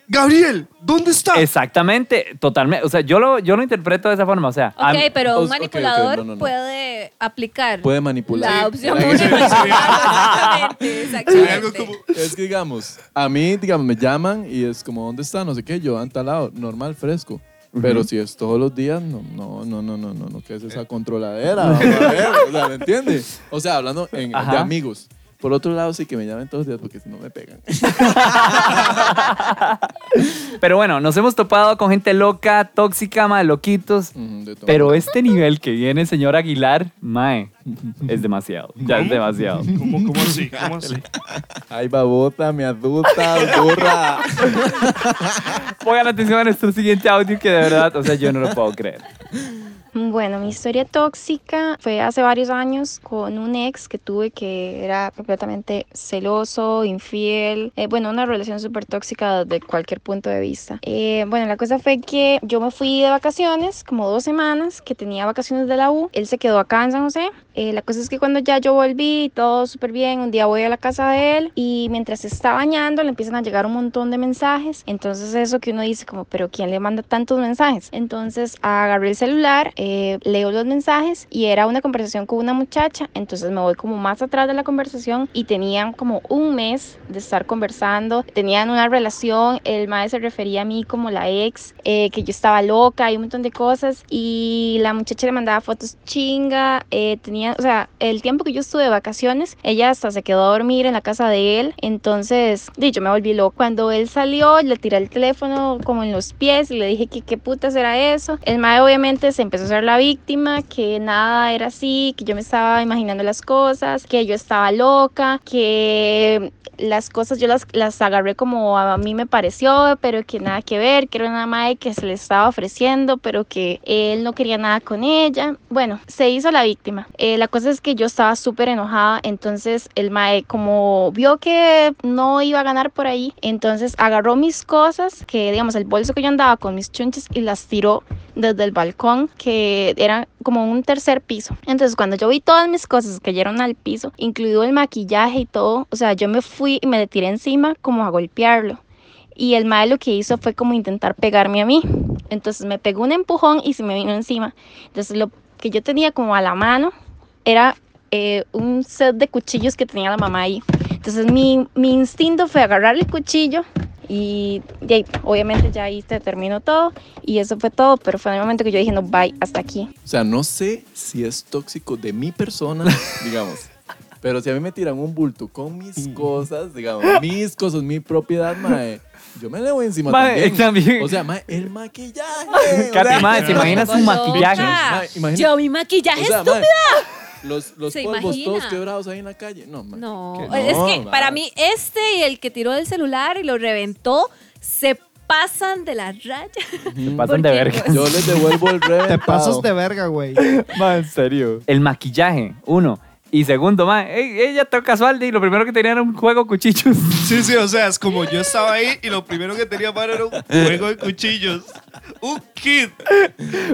Gabriel, ¿dónde está?
Exactamente, totalmente. O sea, yo lo, yo lo interpreto de esa forma. O sea,
Ok, pero
Os-
un
ok, ok,
manipulador
no, no, no.
puede aplicar
Puede manipular.
la opción uno. Exactamente,
Algo
exactamente.
como...
Es que digamos, a mí, digamos, me llaman y es como, ¿dónde está? No sé qué, yo ante al lado, normal, fresco. Pero si es todos los días, no, no, no, no, no, no, no, ¿qué es esa controladera? Vamos a ver, o sea, ¿me entiendes? O sea, hablando en- de
Ajá.
amigos. Por otro lado, sí que me llamen todos los días porque si no me pegan.
Pero bueno, nos hemos topado con gente loca, tóxica, mae, loquitos.
Ujú, de todo.
Pero este nivel que viene el señor Aguilar, mae, es demasiado. Ya es demasiado.
¿Cómo, cómo así? ¿Cómo así?
Ay, babota, me adulta, burra.
Pongan atención a nuestro siguiente audio que de verdad, o sea, yo no lo puedo creer.
Bueno, mi historia tóxica fue hace varios años con un ex que tuve que era completamente celoso, infiel, eh, bueno, una relación súper tóxica desde cualquier punto de vista. Eh, bueno, la cosa fue que yo me fui de vacaciones, como dos semanas, que tenía vacaciones de la U, él se quedó acá en San José. Eh, la cosa es que cuando ya yo volví, todo súper bien, un día voy a la casa de él y mientras se está bañando le empiezan a llegar un montón de mensajes. Entonces eso que uno dice como, pero ¿quién le manda tantos mensajes? Entonces agarré el celular, eh, leo los mensajes y era una conversación con una muchacha. Entonces me voy como más atrás de la conversación y tenían como un mes de estar conversando. Tenían una relación, el maestro se refería a mí como la ex, eh, que yo estaba loca y un montón de cosas. Y la muchacha le mandaba fotos chinga, eh, o sea, el tiempo que yo estuve de vacaciones, ella hasta se quedó a dormir en la casa de él. Entonces, yo me volví loca. Cuando él salió, le tiré el teléfono como en los pies y le dije que qué putas era eso. El mae obviamente se empezó a ser la víctima, que nada era así, que yo me estaba imaginando las cosas, que yo estaba loca, que las cosas yo las, las agarré como a mí me pareció, pero que nada que ver, que era una madre que se le estaba ofreciendo, pero que él no quería nada con ella. Bueno, se hizo la víctima. Eh, la cosa es que yo estaba súper enojada, entonces el mae como vio que no iba a ganar por ahí, entonces agarró mis cosas, que digamos el bolso que yo andaba con mis chunches y las tiró desde el balcón, que era como un tercer piso. Entonces cuando yo vi todas mis cosas cayeron al piso, incluido el maquillaje y todo, o sea, yo me fui y me le tiré encima como a golpearlo. Y el mae lo que hizo fue como intentar pegarme a mí. Entonces me pegó un empujón y se me vino encima. Entonces lo que yo tenía como a la mano era eh, un set de cuchillos que tenía la mamá ahí. Entonces mi, mi instinto fue agarrar el cuchillo y, y ahí, obviamente ya ahí se terminó todo y eso fue todo, pero fue en el momento que yo dije, no, bye, hasta aquí.
O sea, no sé si es tóxico de mi persona, digamos. Pero si a mí me tiran un bulto con mis cosas, digamos, mis cosas, mi propiedad, mae, yo me le voy encima
Mae,
también.
también.
O sea, mae, el maquillaje. o
Katy,
sea,
mae, ¿se imagina su maquillaje?
Mae, imagina-
Yo mi maquillaje
o sea,
estúpida.
Los los
¿Se
polvos
imagina?
todos quebrados ahí en la calle. No, mae.
No,
Que no,
es que para mí este y el que tiró el celular y lo reventó se pasan de la raya.
Se pasan de verga.
pues,
Yo les devuelvo el reventado.
Te pasas de verga, güey.
Ma, en serio. El maquillaje, uno. Y segundo, ma, ey, ella toca casual y lo primero que tenía era un juego cuchillos.
Sí, sí, o sea, es como yo estaba ahí y lo primero que tenía para era un juego de cuchillos. Un kit.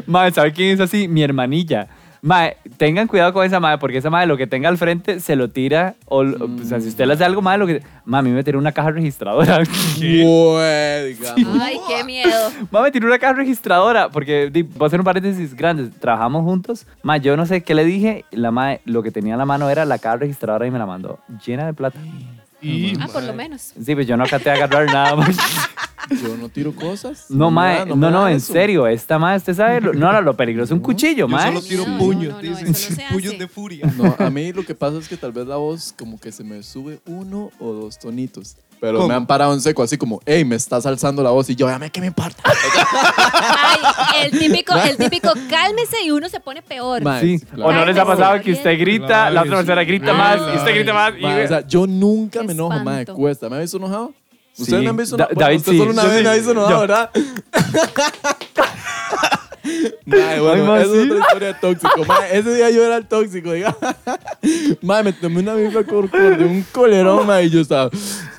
Ma, ¿sabe quién es así? Mi hermanilla. Ma, tengan cuidado con esa madre, porque esa madre lo que tenga al frente se lo tira. O, o sea, si usted le hace algo malo, lo que. Ma, a mí me tiró una caja registradora.
Güey, digamos.
Ay, qué miedo.
Ma, me tiró una caja registradora, porque di, voy a hacer un paréntesis grande. Trabajamos juntos. Ma, yo no sé qué le dije. La ma, lo que tenía en la mano era la caja registradora y me la mandó llena de plata.
Y
Ah, por lo menos.
Sí, pues yo no acaté a agarrar nada más.
Yo no tiro cosas.
No, mae, no, no, en
eso.
serio, esta mae, usted sabe, lo- no, no, lo peligroso es un cuchillo,
yo
mae.
solo tiro
No,
puños,
no, no,
dicen.
eso no se
puños
hace.
de furia.
No, a mí lo que pasa es que tal vez la voz como que se me sube uno o dos tonitos. Pero
¿Cómo?
me han parado en seco, así como, hey, me estás alzando la voz. Y yo, ya me, ¿qué me importa?
Ay, el típico, el típico cálmese y uno se pone peor.
Mae,
Sí,
claro.
o no les ha pasado que usted grita,
Claro,
la otra
sí.
persona grita más, y usted grita más. y-
Mae, o sea, yo nunca
Qué
me enojo, mae,
espanto.
cuesta. ¿Me ha visto enojado?
Sí.
¿Ustedes me han visto
Da-
enojado? Bueno,
David,
usted
sí.
solo una
Yo
vez
sí.
ha visto
Yo-
¿verdad? Mae, bueno,
Ay, sí.
es otra historia tóxico. Mae, ese día yo era el tóxico, diga. Mae, me tomé una biblia corcor de un colerón, mae, y yo estaba,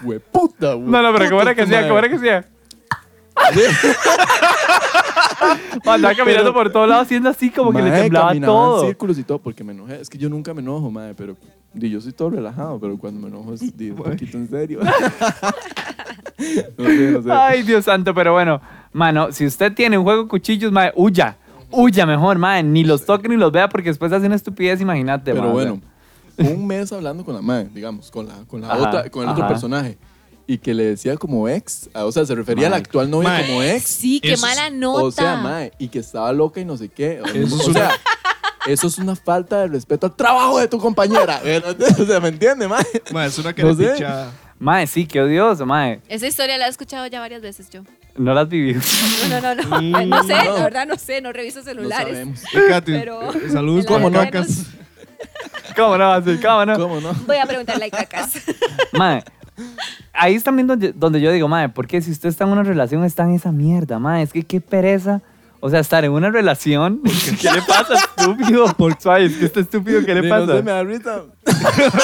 güey, puta, güey.
No, no, pero ¿cómo era que hacía? ¿Cómo era que? Ma, Andaba caminando
Pero-
por todos lados haciendo así como que le temblaba todo.
en círculos y todo porque me enojé. Es que yo nunca me enojo, mae, pero di, yo soy todo relajado, pero cuando me enojo es di, un poquito en serio. No sé, no sé.
Ay, Dios santo, pero bueno, mano, si usted tiene un juego de cuchillos, mae, huya. Huya mejor, mae. Ni los toque ni los vea porque después hace una estupidez, imagínate,
Pero
mae.
bueno, un mes hablando con la madre, digamos, con, la, con, la
Ajá,
otra, con el otro
ajá.
personaje. Y que le decía como ex, o sea, se refería a la actual novia
Mae.
como ex.
Sí, qué
Eso es-
mala nota.
O sea, mae, y que estaba loca y no sé qué. O,
Eso es
o sea, eso es una falta de respeto al trabajo de tu compañera. o sea, ¿me entiende, mae?
Ma, es una
No sé.
Mae, sí, qué odioso, mae.
Esa historia la he escuchado ya varias veces yo.
No las viví.
No, no, no, no. Ay, No sé, la verdad no sé, no reviso
No
celulares.
sabemos.
Eh, Katy,
Pero-
eh, saludos
las
no?
cacas.
¿Cómo no? Así, ¿Cómo no?
¿Cómo no?
Voy a preguntarle a cacas.
Mae, ahí es también donde, donde yo digo, mae, porque si usted está en una relación, está en esa mierda, mae. Es que qué pereza. O sea, estar en una relación. ¿Qué le pasa, estúpido? Por es que está estúpido, ¿qué le pasa?
No sé, me da risa.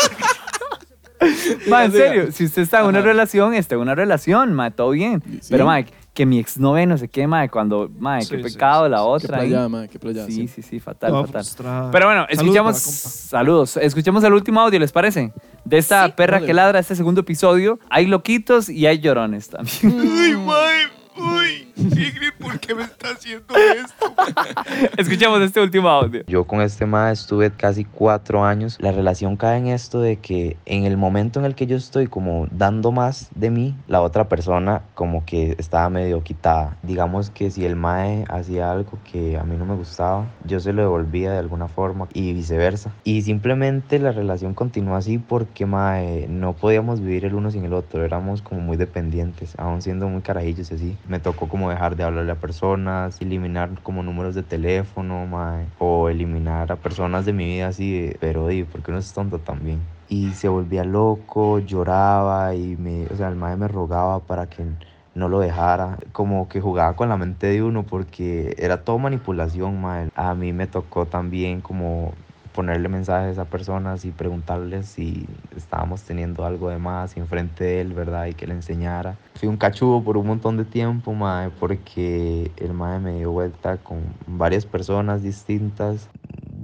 Ma, en serio, si usted está en una
Ajá.
relación, está en una relación, ma, todo bien.
Sí.
Pero, ma, que mi exnovia no sé qué, ma, cuando, ma,
Sí,
qué
sí,
pecado
sí,
la
sí.
Qué
otra. ahí.
playada, mae, qué playada.
Sí, sí, sí, fatal,
Toda
fatal.
frustrada.
Pero bueno, escuchamos, saludos, escuchemos el último audio, ¿les parece? De esta
Sí.
perra
Dale.
que ladra, este segundo episodio. Hay loquitos y hay llorones también.
Uy, mae, uy. Ingrid, ¿por qué me está haciendo esto?
escuchemos este último audio.
Yo con este mae estuve casi cuatro años. La relación cae en esto de que en el momento en el que yo estoy como dando más de mí, la otra persona como que estaba medio quitada. Digamos que si el mae hacía algo que a mí no me gustaba, yo se lo devolvía de alguna forma y viceversa. Y simplemente la relación continuó así porque mae no podíamos vivir el uno sin el otro. Éramos como muy dependientes, aún siendo muy carajillos así. Me tocó como dejar de hablarle a personas, eliminar como números de teléfono, mae, o eliminar a personas de mi vida así, de, pero di, ¿por qué no es tonto también? Y se volvía loco, lloraba y me, o sea, el mae me rogaba para que no lo dejara, como que jugaba con la mente de uno porque era todo manipulación, mae. A mí me tocó también como ponerle mensajes a personas y preguntarles si estábamos teniendo algo de más enfrente de él, ¿verdad? Y que le enseñara. Fui un cachudo por un montón de tiempo, mae, porque el mae me dio vuelta con varias personas distintas.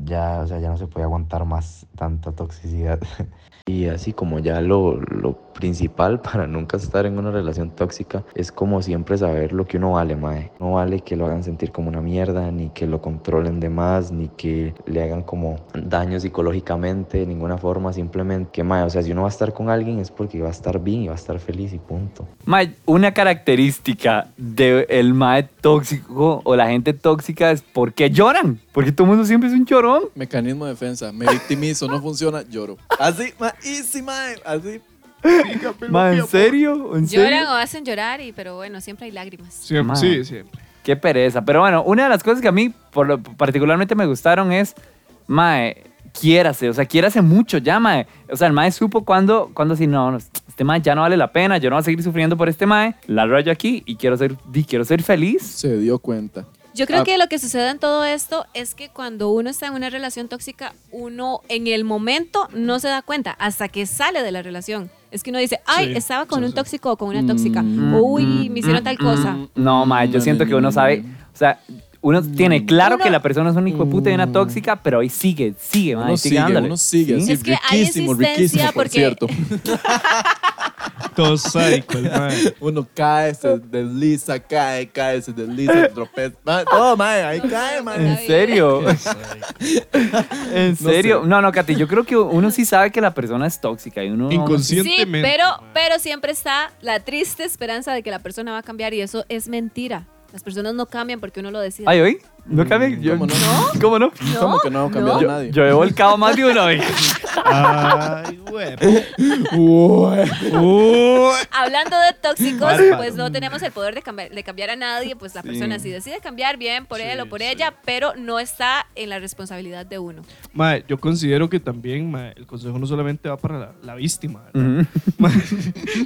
Ya, o sea, ya no se podía aguantar más tanta toxicidad. Y así como ya lo, lo principal para nunca estar en una relación tóxica es como siempre saber lo que uno vale, mae. No vale que lo hagan sentir como una mierda, ni que lo controlen de más, ni que le hagan como daño psicológicamente de ninguna forma. Simplemente que, mae, o sea, si uno va a estar con alguien es porque va a estar bien y va a estar feliz y punto.
Mae, una característica del mae tóxico o la gente tóxica es por qué lloran. Porque todo el mundo siempre es un llorón.
Mecanismo de defensa. Me victimizo, no funciona, lloro. Así, mae, easy, mae. Así.
Mae, ¿en serio? ¿En serio?
Lloran o hacen llorar, y, pero bueno, siempre hay lágrimas.
Siempre,
Ma.
sí, siempre.
Qué pereza. Pero bueno, una de las cosas que a mí por lo- particularmente me gustaron es, mae, quiérase, o sea, quiérase mucho ya, mae. O sea, el mae supo cuando, cuando si no, no, este mae ya no vale la pena, yo no voy a seguir sufriendo por este mae, la rayo aquí y quiero ser, di, quiero ser feliz.
Se dio cuenta.
Yo creo
Ah.
que lo que sucede en todo esto es que cuando uno está en una relación tóxica, uno en el momento no se da cuenta hasta que sale de la relación. Es que uno dice, ay,
Sí,
estaba con
sí,
un
sí.
tóxico o con una tóxica.
Mm.
Uy, me hicieron tal cosa.
No, mae, yo siento que uno sabe, o sea, uno tiene claro
Uno-
que la persona es un hijo de puta y una tóxica, pero ahí sigue, sigue, mae,
Uno
sigue,
sigue, uno sigue.
Es que hay
riquísimo, riquísimo,
insistencia
por
porque-
cierto.
Todo sádico, el mae.
Uno cae, se desliza, cae, cae, se desliza, tropeza. Mae, Todo, mae, ahí cae, mae.
¿En serio? ¿En
No
serio?
sé.
No, no, Katy, yo creo que uno sí sabe que la persona es tóxica y uno...
Sí,
Inconscientemente.
pero, pero siempre está la triste esperanza de que la persona va a cambiar y eso es mentira. Las personas no cambian porque uno lo decide.
Ay, ¿oí? ¿No cambia? Yo-
¿Cómo no?
¿Cómo no?
¿Cómo que no ha cambiado
no.
nadie?
Yo he volcado más de una vez.
Ay,
Hablando de tóxicos, pues no tenemos el poder de cambiar, de cambiar a nadie, pues la
Sí.
persona si decide cambiar bien por él o por
sí.
ella, pero no está en la responsabilidad de uno.
Mae, yo considero que también mae, el consejo no solamente va para la, la víctima, ¿verdad?
Ujú.
Mae,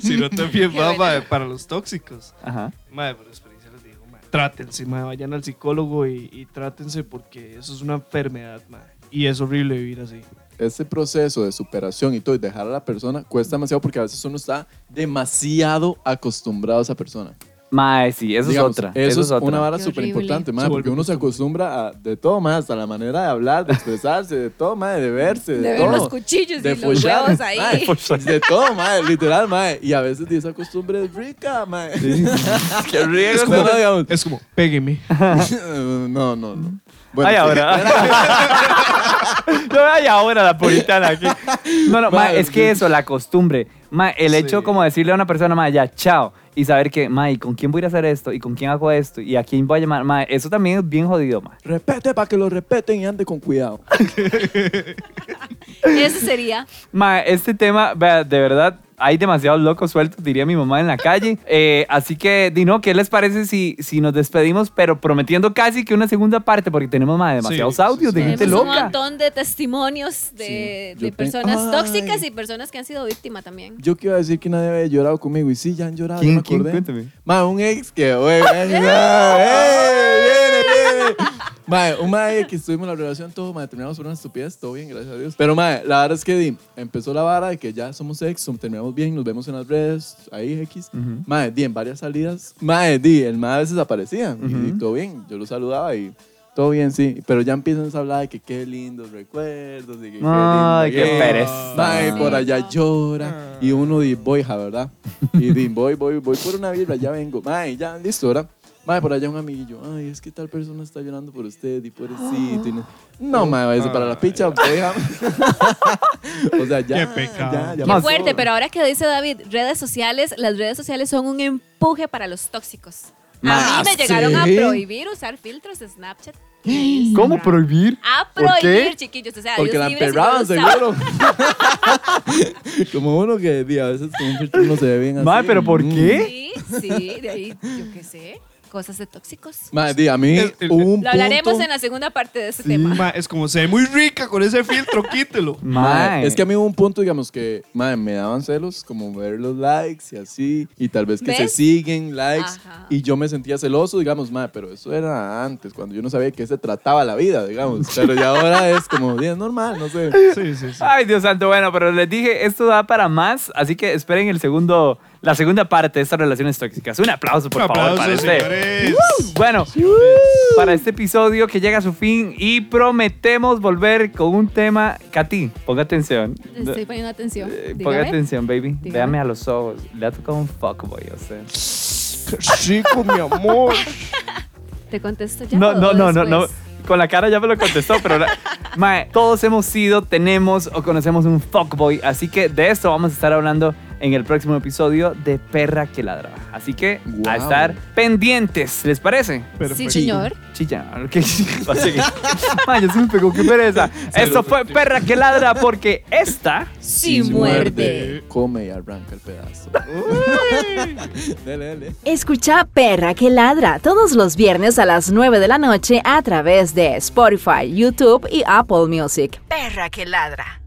sino también va mae, para los tóxicos.
Ajá.
Mae, por experiencia les digo, mae, trátense, mae, vayan al psicólogo y, y trátense porque eso es una enfermedad, mae. Y es horrible vivir así.
Ese proceso de superación y todo, y dejar a la persona, cuesta demasiado porque a veces uno está demasiado acostumbrado a esa persona.
Mae, sí, eso
Digamos,
es otra.
Eso, es
otra.
una vara súper importante,
Se
porque uno se acostumbra a de todo más, hasta la manera de hablar, de expresarse, de todo, mae, de verse, de,
De ver
todo.
los cuchillos
de
y los
follar,
huevos ahí.
mae, de todo, mae, literal, mae. Y a veces esa costumbre es rica, mae.
Qué rico.
Es como, digamos,
Es como, pégueme.
no, no, no. Bueno,
Ay, ahora. no, ay, ahora la puritana aquí. No, no, ma,
Ma,
es que eso, la costumbre. Ma, el hecho
Sí.
como decirle a una persona, ma, ya, chao. Y saber que, ma, ¿y con quién voy a ir a hacer esto? ¿Y con quién hago esto? ¿Y a quién voy a llamar? Ma, eso también es bien jodido, ma.
Repete para que lo respeten y ande con cuidado.
Ese sería.
Ma, este tema, vea, de verdad, hay demasiados locos sueltos, diría mi mamá en la calle. Eh, así que, Dino, ¿qué les parece si, si nos despedimos, pero prometiendo casi que una segunda parte, porque tenemos ma, demasiados
Sí,
audios de
sí,
gente
Tenemos un
loca.
montón de testimonios de,
Sí,
de personas tóxicas y personas que han sido víctimas también.
Yo a decir que nadie había llorado conmigo y sí, ya han llorado.
¿Quién?
me
¿Quién? Cuéntame.
Ma, un ex que, oye, ¡eh, viene, viene! Mae, un mae que estuvimos en la relación todo, mae, terminamos por una estupidez, todo bien, gracias a Dios. Pero mae, la verdad es que di, empezó la vara de que ya somos ex, terminamos bien, nos vemos en las redes, ahí X.
Ujú.
Mae, di, en varias salidas. Mae, di, el mae a veces aparecía y di, todo bien, yo lo saludaba y todo bien, sí. Pero ya empiezan a hablar de que qué lindos recuerdos, y que qué
Ay,
lindo
qué pereza.
Mae,
Sí.
por allá llora. Y uno di, voy, ja, ¿verdad? Y di, voy, voy, voy por una birra, ya vengo. Mae, ya, listo, ¿verdad? Mae, por allá un amiguillo. Ay, es que tal persona está llorando por usted y pobrecito. y no, no mae, váyase para la picha. o sea, ya.
Qué pecado.
ya, ya
Qué
pasó.
fuerte, pero ahora que dice David, redes sociales, las redes sociales son un empuje para los tóxicos. A mí me llegaron a
¿sí?
prohibir usar filtros de Snapchat.
¿Cómo prohibir?
A
¿Por qué?
prohibir, chiquillos. O sea,
Porque
Dios
la
libre si
emperraban,
lo
seguro. Como uno que di, a veces con un filtro no se ve bien así.
Ma, ¿pero por qué?
Sí, sí, de ahí, yo qué sé, cosas de tóxicos.
Ma, di, a mí
El- el-
hubo un
Lo hablaremos
punto-
en la segunda parte de este
Sí,
tema.
ma, es como, se ve muy rica con ese filtro, quítelo.
Mae,
Mae.
es que a mí hubo un punto, digamos, que mae, me daban celos, como ver los likes y así, y tal vez que se
¿Ves?
siguen likes,
Ajá.
y yo me sentía celoso, digamos, mae, pero eso era antes, cuando yo no sabía de qué se trataba la vida, digamos, pero ya ahora es como, bien normal, no sé.
Sí, sí, sí.
Ay, Dios santo, bueno, pero les dije, esto da para más, así que esperen el segundo, la segunda parte de estas relaciones tóxicas. Un aplauso, por
Un
favor,
aplauso,
para este. Bueno, para este episodio que llega a su fin y prometemos volver con un tema. Katy, ponga atención.
Estoy poniendo atención.
Eh, Ponga atención, baby.
Dígame.
Véame a los ojos. Le ha tocado un fuckboy, o sea.
Qué rico, mi amor.
¿Te contesto ya?
No, no, no, no, no. Con la cara ya me lo contestó, pero la- mae, todos hemos sido, tenemos o conocemos un fuckboy, así que de esto vamos a estar hablando en el próximo episodio de Perra que ladra. Así que a estar pendientes, ¿les parece?
Sí, señor.
Chilla, ¿qué? Así que- Mae, ya se me pegó, qué pereza. Esto fue Perra que ladra porque esta
Sí, muerde.
Come y arranca el pedazo. dale, dale.
Escucha Perra que ladra todos los viernes a las 9 de la noche a través de Spotify, YouTube y Apple Music. Perra que ladra.